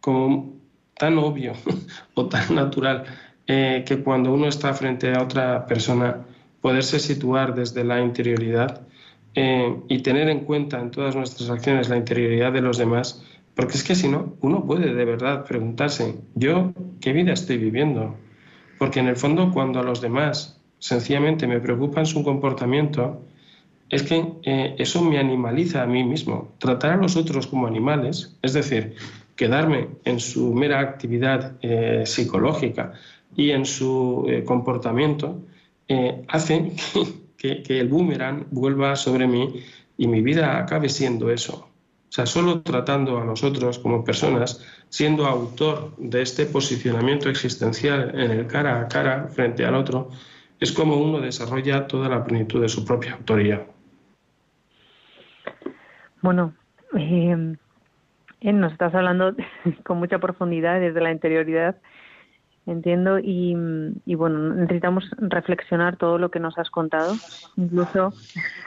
como tan obvio o tan natural eh, que cuando uno está frente a otra persona, poderse situar desde la interioridad eh, y tener en cuenta en todas nuestras acciones la interioridad de los demás, porque es que si no, uno puede de verdad preguntarse, ¿yo qué vida estoy viviendo? Porque en el fondo cuando a los demás sencillamente me preocupan su comportamiento, es que eh, eso me animaliza a mí mismo. Tratar a los otros como animales, es decir, quedarme en su mera actividad eh, psicológica y en su comportamiento, hace que el boomerang vuelva sobre mí y mi vida acabe siendo eso. O sea, solo tratando a nosotros como personas, siendo autor de este posicionamiento existencial en el cara a cara frente al otro, es como uno desarrolla toda la plenitud de su propia autoría. Bueno, eh, nos estás hablando con mucha profundidad desde la interioridad Entiendo y, bueno, necesitamos reflexionar todo lo que nos has contado, incluso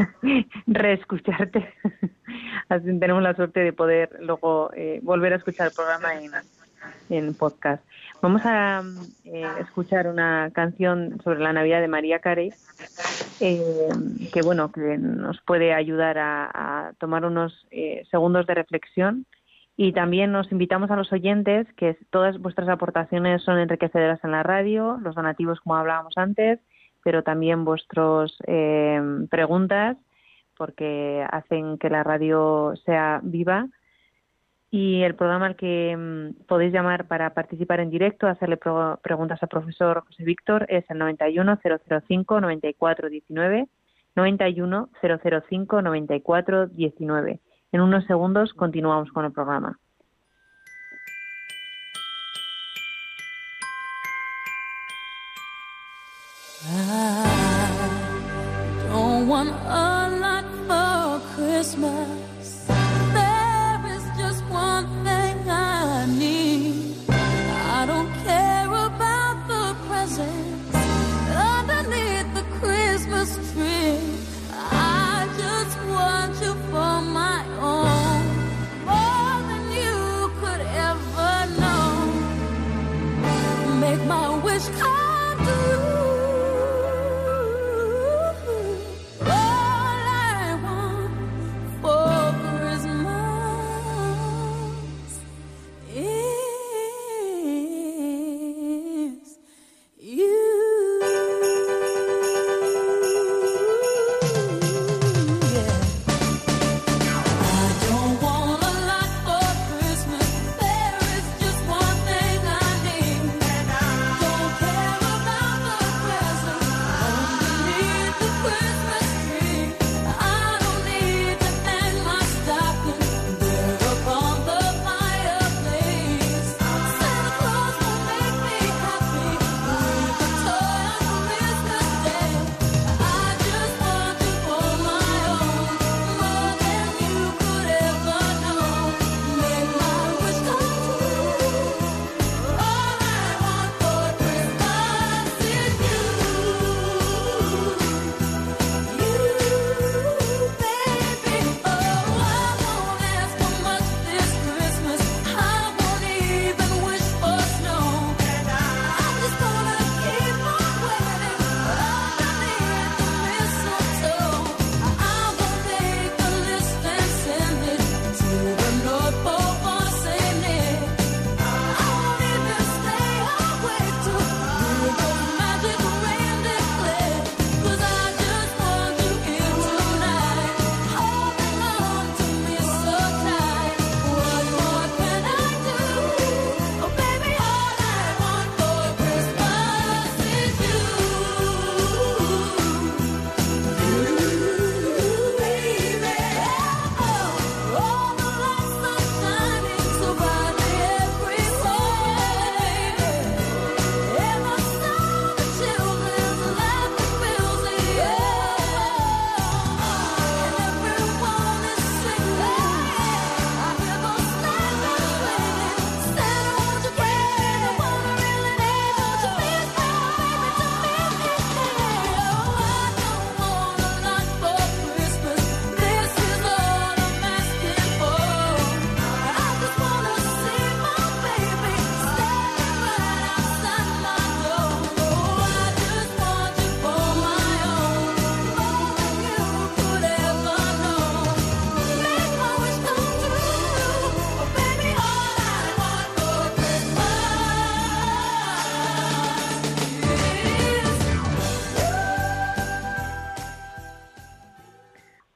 reescucharte. Así tenemos la suerte de poder luego eh, volver a escuchar el programa en, en podcast. Vamos a eh, escuchar una canción sobre la Navidad de María Carey, eh, que bueno, que nos puede ayudar a, a tomar unos segundos de reflexión y también nos invitamos a los oyentes que todas vuestras aportaciones son enriquecedoras en la radio, los donativos como hablábamos antes, pero también vuestras eh, preguntas porque hacen que la radio sea viva. Y el programa al que mm, podéis llamar para participar en directo, hacerle preguntas al profesor José Víctor es el 91 005 en unos segundos continuamos con el programa. I don't a lot for Christmas. I need. The the Christmas tree. is I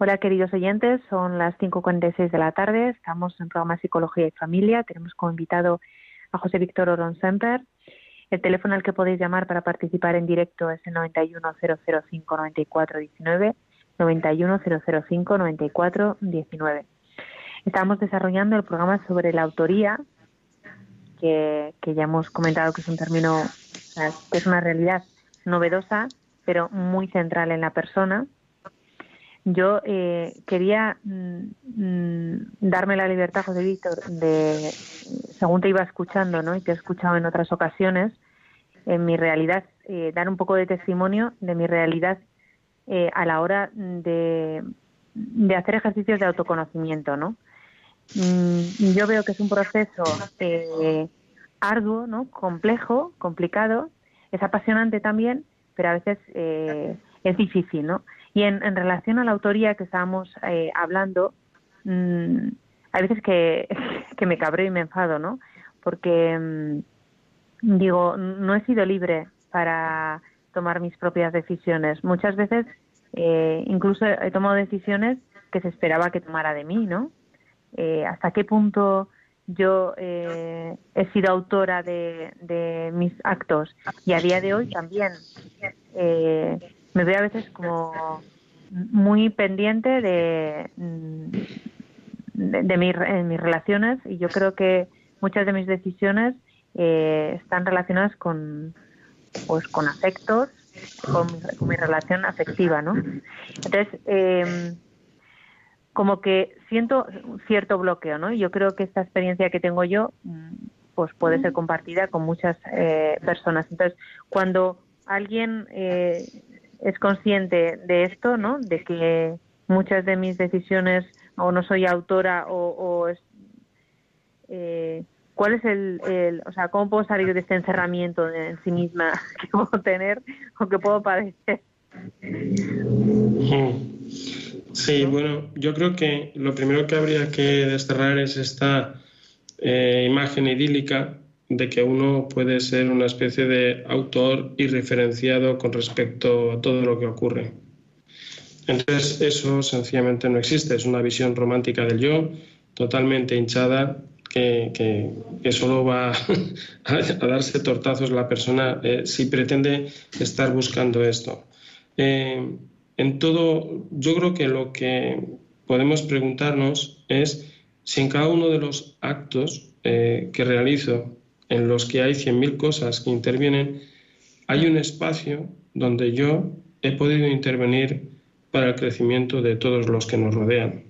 Hola, queridos oyentes. Son las 5.46 de la tarde. Estamos en programa Psicología y Familia. Tenemos como invitado a José Víctor Oron Semper. El teléfono al que podéis llamar para participar en directo es el 910059419, 910059419. Estamos desarrollando el programa sobre la autoría, que, que ya hemos comentado que es un término, que es una realidad novedosa, pero muy central en la persona yo eh, quería mm, mm, darme la libertad, José Víctor, de, según te iba escuchando, ¿no? Y te he escuchado en otras ocasiones, en mi realidad, eh, dar un poco de testimonio de mi realidad eh, a la hora de, hacer ejercicios de autoconocimiento, ¿no? Mm, yo veo que es un proceso arduo, ¿no? Complejo, complicado, es apasionante también, pero a veces es difícil, ¿no? Y en, relación a la autoría que estábamos eh, hablando, mm, hay veces que, me cabreo y me enfado, ¿no? Porque mm, digo, no he sido libre para tomar mis propias decisiones. Muchas veces eh, incluso he tomado decisiones que se esperaba que tomara de mí, ¿no? Eh, ¿Hasta qué punto yo he sido autora de, de, mis actos? Y a día de hoy también me veo a veces como muy pendiente de, de, mis relaciones y yo creo que muchas de mis decisiones eh, están relacionadas con pues con afectos con mi, relación afectiva no entonces em, como que siento cierto bloqueo no yo creo que esta experiencia que tengo yo pues puede ser compartida con muchas eh, personas. Entonces cuando alguien eh, es consciente de esto, ¿no? De que muchas de mis decisiones o no soy autora o, es, eh, ¿cuál es el, o sea, cómo puedo salir de este encerramiento en sí misma que puedo tener o que puedo padecer? Sí, bueno, yo creo que lo primero que habría que desterrar es esta eh, imagen idílica de que uno puede ser una especie de autor irreferenciado con respecto a todo lo que ocurre. Entonces, eso sencillamente no existe, es una visión romántica del yo, totalmente hinchada, que, que, solo va a, darse tortazos la persona eh, si pretende estar buscando esto. Eh, en todo, yo creo que lo que podemos preguntarnos es si en cada uno de los actos eh, que realizo en los que hay 100.000 cosas que intervienen, hay un espacio donde yo he podido intervenir para el crecimiento de todos los que nos rodean.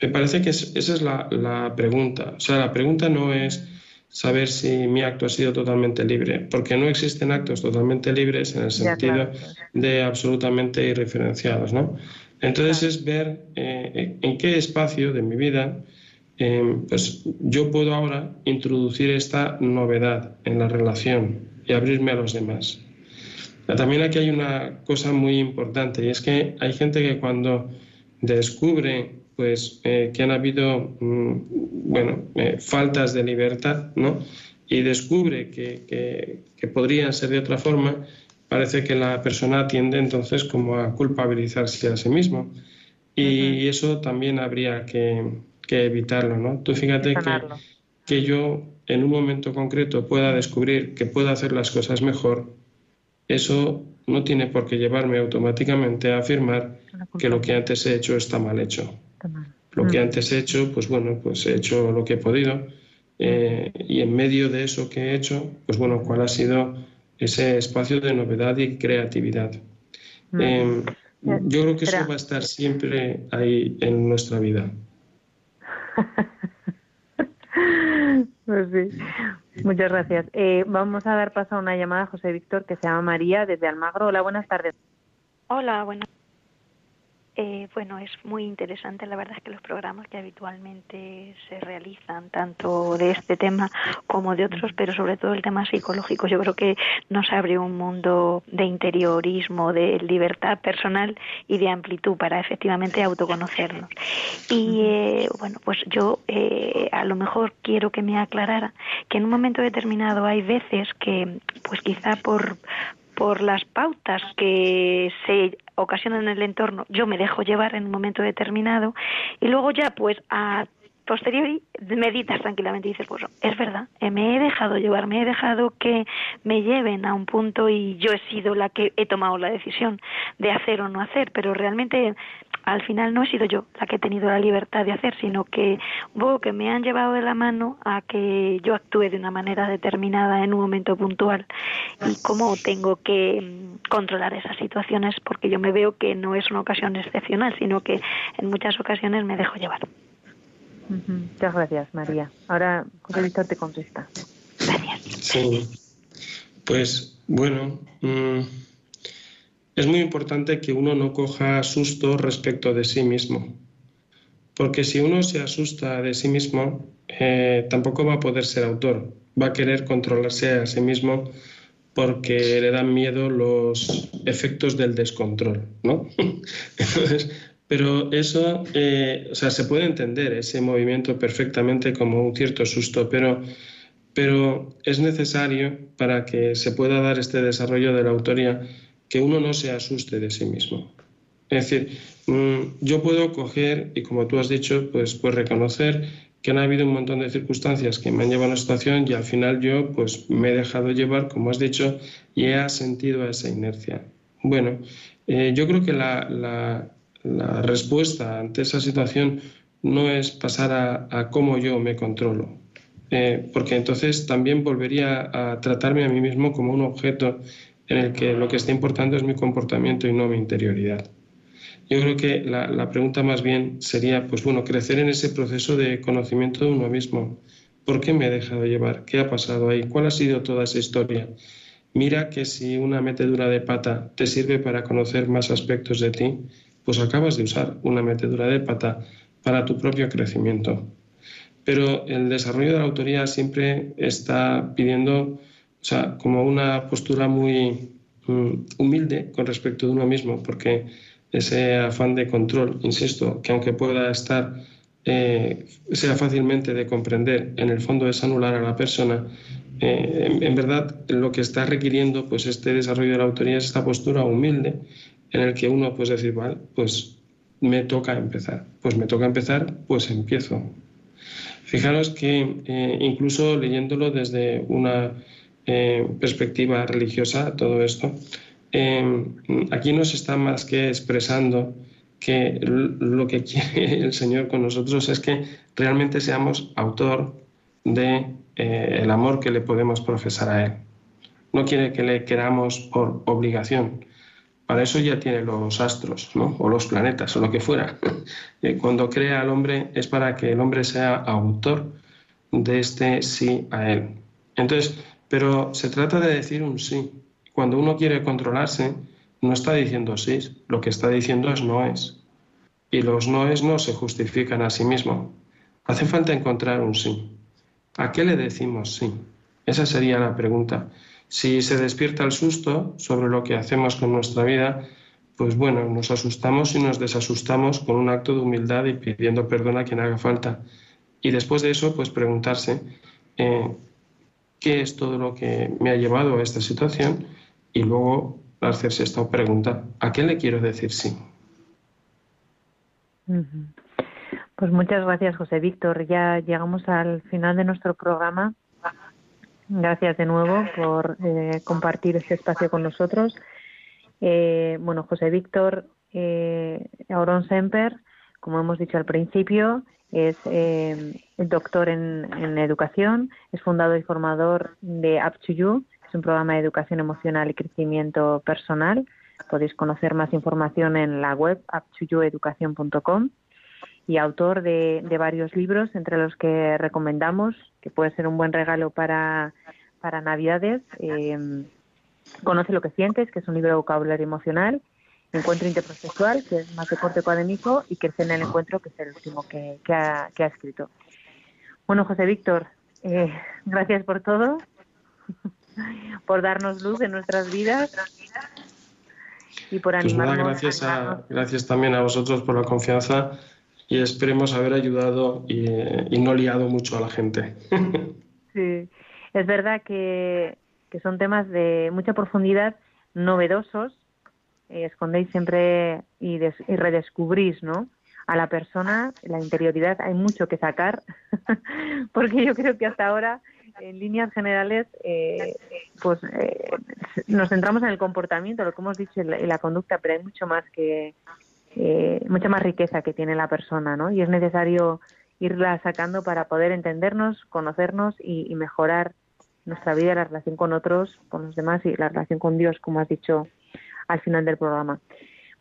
Me parece que esa es la, pregunta. O sea, la pregunta no es saber si mi acto ha sido totalmente libre, porque no existen actos totalmente libres en el sentido de absolutamente irreferenciados, ¿no? Entonces es ver eh, en qué espacio de mi vida Em, pues yo puedo ahora introducir esta novedad en la relación y abrirme a los demás. También aquí hay una cosa muy importante y es que hay gente que cuando descubre pues eh, que han habido mm, bueno, eh, faltas de libertad ¿no? y descubre que, que, podrían ser de otra forma, parece que la persona tiende entonces como a culpabilizarse a sí mismo. Y eso también habría que, que evitarlo, ¿no? Tú fíjate que, que yo en un momento concreto pueda descubrir que puedo hacer las cosas mejor, eso no tiene por qué llevarme automáticamente a afirmar que lo que antes he hecho está mal hecho. Lo que mm. antes he hecho, pues bueno, pues he hecho lo que he podido eh, y en medio de eso que he hecho, pues bueno, cuál ha sido ese espacio de novedad y creatividad. Mm. Em, yo creo que eso va a estar siempre ahí en nuestra vida. pues sí. Muchas gracias. Eh, vamos a dar paso a una llamada a José Víctor que se llama María desde Almagro. Hola, buenas tardes. Hola, buenas eh, bueno, es muy interesante, la verdad es que los programas que habitualmente se realizan, tanto de este tema como de otros, pero sobre todo el tema psicológico, yo creo que nos abre un mundo de interiorismo, de libertad personal y de amplitud para efectivamente autoconocernos. Y eh, bueno, pues yo eh, a lo mejor quiero que me aclarara que en un momento determinado hay veces que, pues quizá por por las pautas que se ocasión en el entorno, yo me dejo llevar en un momento determinado y luego ya pues a posteriori meditas tranquilamente y dices, pues es verdad, eh, me he dejado llevar, me he dejado que me lleven a un punto y yo he sido la que he tomado la decisión de hacer o no hacer, pero realmente al final no he sido yo la que he tenido la libertad de hacer, sino que que me han llevado de la mano a que yo actúe de una manera determinada en un momento puntual y cómo tengo que mm, controlar esas situaciones porque yo me veo que no es una ocasión excepcional, sino que en muchas ocasiones me dejo llevar. Muchas gracias, María. Ahora José Víctor te contesta. Gracias. Sí. Pues bueno, mm, es muy importante que uno no coja susto respecto de sí mismo. Porque si uno se asusta de sí mismo, eh, tampoco va a poder ser autor. Va a querer controlarse a sí mismo porque le dan miedo los efectos del descontrol, ¿no? Entonces, pero eso, eh, o sea, se puede entender ese movimiento perfectamente como un cierto susto, pero, pero es necesario para que se pueda dar este desarrollo de la autoría que uno no se asuste de sí mismo. Es decir, mm, yo puedo coger y como tú has dicho, pues, pues reconocer que han habido un montón de circunstancias que me han llevado a una situación y al final yo pues me he dejado llevar, como has dicho, y he sentido a esa inercia. Bueno, eh, yo creo que la, la respuesta ante esa situación no es pasar a, cómo yo me controlo, eh, porque entonces también volvería a tratarme a mí mismo como un objeto en el que lo que está importando es mi comportamiento y no mi interioridad. Yo creo que la, la, pregunta más bien sería, pues bueno, crecer en ese proceso de conocimiento de uno mismo. ¿Por qué me he dejado llevar? ¿Qué ha pasado ahí? ¿Cuál ha sido toda esa historia? Mira que si una metedura de pata te sirve para conocer más aspectos de ti, pues acabas de usar una metedura de pata para tu propio crecimiento. Pero el desarrollo de la autoría siempre está pidiendo, o sea, como una postura muy mm, humilde con respecto de uno mismo, porque ese afán de control, insisto, que aunque pueda estar, eh, sea fácilmente de comprender, en el fondo es anular a la persona, eh, en, en, verdad lo que está requiriendo pues este desarrollo de la autoría es esta postura humilde en el que uno puede decir, vale, pues me toca empezar. Pues me toca empezar, pues empiezo. Fijaros que eh, incluso leyéndolo desde una eh, perspectiva religiosa, todo esto, eh, aquí nos está más que expresando que lo que quiere el Señor con nosotros es que realmente seamos autor de el amor que le podemos profesar a Él. No quiere que le queramos por obligación, para eso ya tiene los astros, ¿no? o los planetas, o lo que fuera. Eh, cuando crea al hombre es para que el hombre sea autor de este sí a él. Entonces, pero se trata de decir un sí. Cuando uno quiere controlarse, no está diciendo sí, lo que está diciendo es no es. Y los no es no se justifican a sí mismo. Hace falta encontrar un sí. ¿A qué le decimos sí? Esa sería la pregunta. Si se despierta el susto sobre lo que hacemos con nuestra vida, pues bueno, nos asustamos y nos desasustamos con un acto de humildad y pidiendo perdón a quien haga falta. Y después de eso, pues preguntarse eh, qué es todo lo que me ha llevado a esta situación y luego hacerse esta pregunta, ¿a qué le quiero decir sí? Pues muchas gracias, José Víctor. Ya llegamos al final de nuestro programa. Gracias de nuevo por eh, compartir este espacio con nosotros. Eh, bueno, José Víctor eh, Auron Semper, como hemos dicho al principio, es eh, doctor en, educación, es fundador y formador de up to es un programa de educación emocional y crecimiento personal. Podéis conocer más información en la web up2youeducación.com y autor de, varios libros, entre los que recomendamos, que puede ser un buen regalo para, para Navidades. Eh, Conoce lo que sientes, que es un libro de vocabulario emocional. Encuentro interprocesual, que es más de corte académico, y Crece en el encuentro, que es el último que, ha, escrito. Bueno, José Víctor, eh, gracias por todo, por darnos luz en nuestras vidas y por pues animarnos. gracias, gracias también a vosotros por la confianza y esperemos haber ayudado y, no liado mucho a la gente. sí, es verdad que, son temas de mucha profundidad, novedosos, eh, escondéis siempre y, y, redescubrís, ¿no? A la persona, la interioridad, hay mucho que sacar, porque yo creo que hasta ahora, en líneas generales, eh, pues eh, nos centramos en el comportamiento, lo que hemos dicho, y la, conducta, pero hay mucho más que, mucha más riqueza que tiene la persona, ¿no? Y es necesario irla sacando para poder entendernos, conocernos y, mejorar nuestra vida, la relación con otros, con los demás y la relación con Dios, como has dicho al final del programa.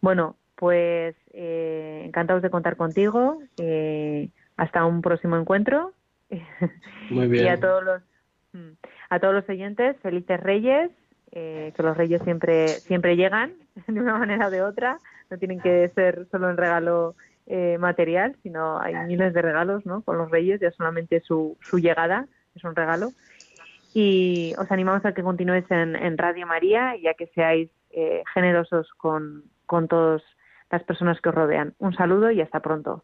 Bueno, pues eh, encantados de contar contigo. Eh, hasta un próximo encuentro. Muy bien. y a todos los mm, a todos los oyentes, felices Reyes, eh, que los Reyes siempre siempre llegan de una manera o de otra. No tienen que ser solo en regalo eh, material, sino hay miles de regalos ¿no? con los reyes, ya solamente su, su llegada es un regalo. Y os animamos a que continuéis en, Radio María y a que seáis eh, generosos con, con todas las personas que os rodean. Un saludo y hasta pronto.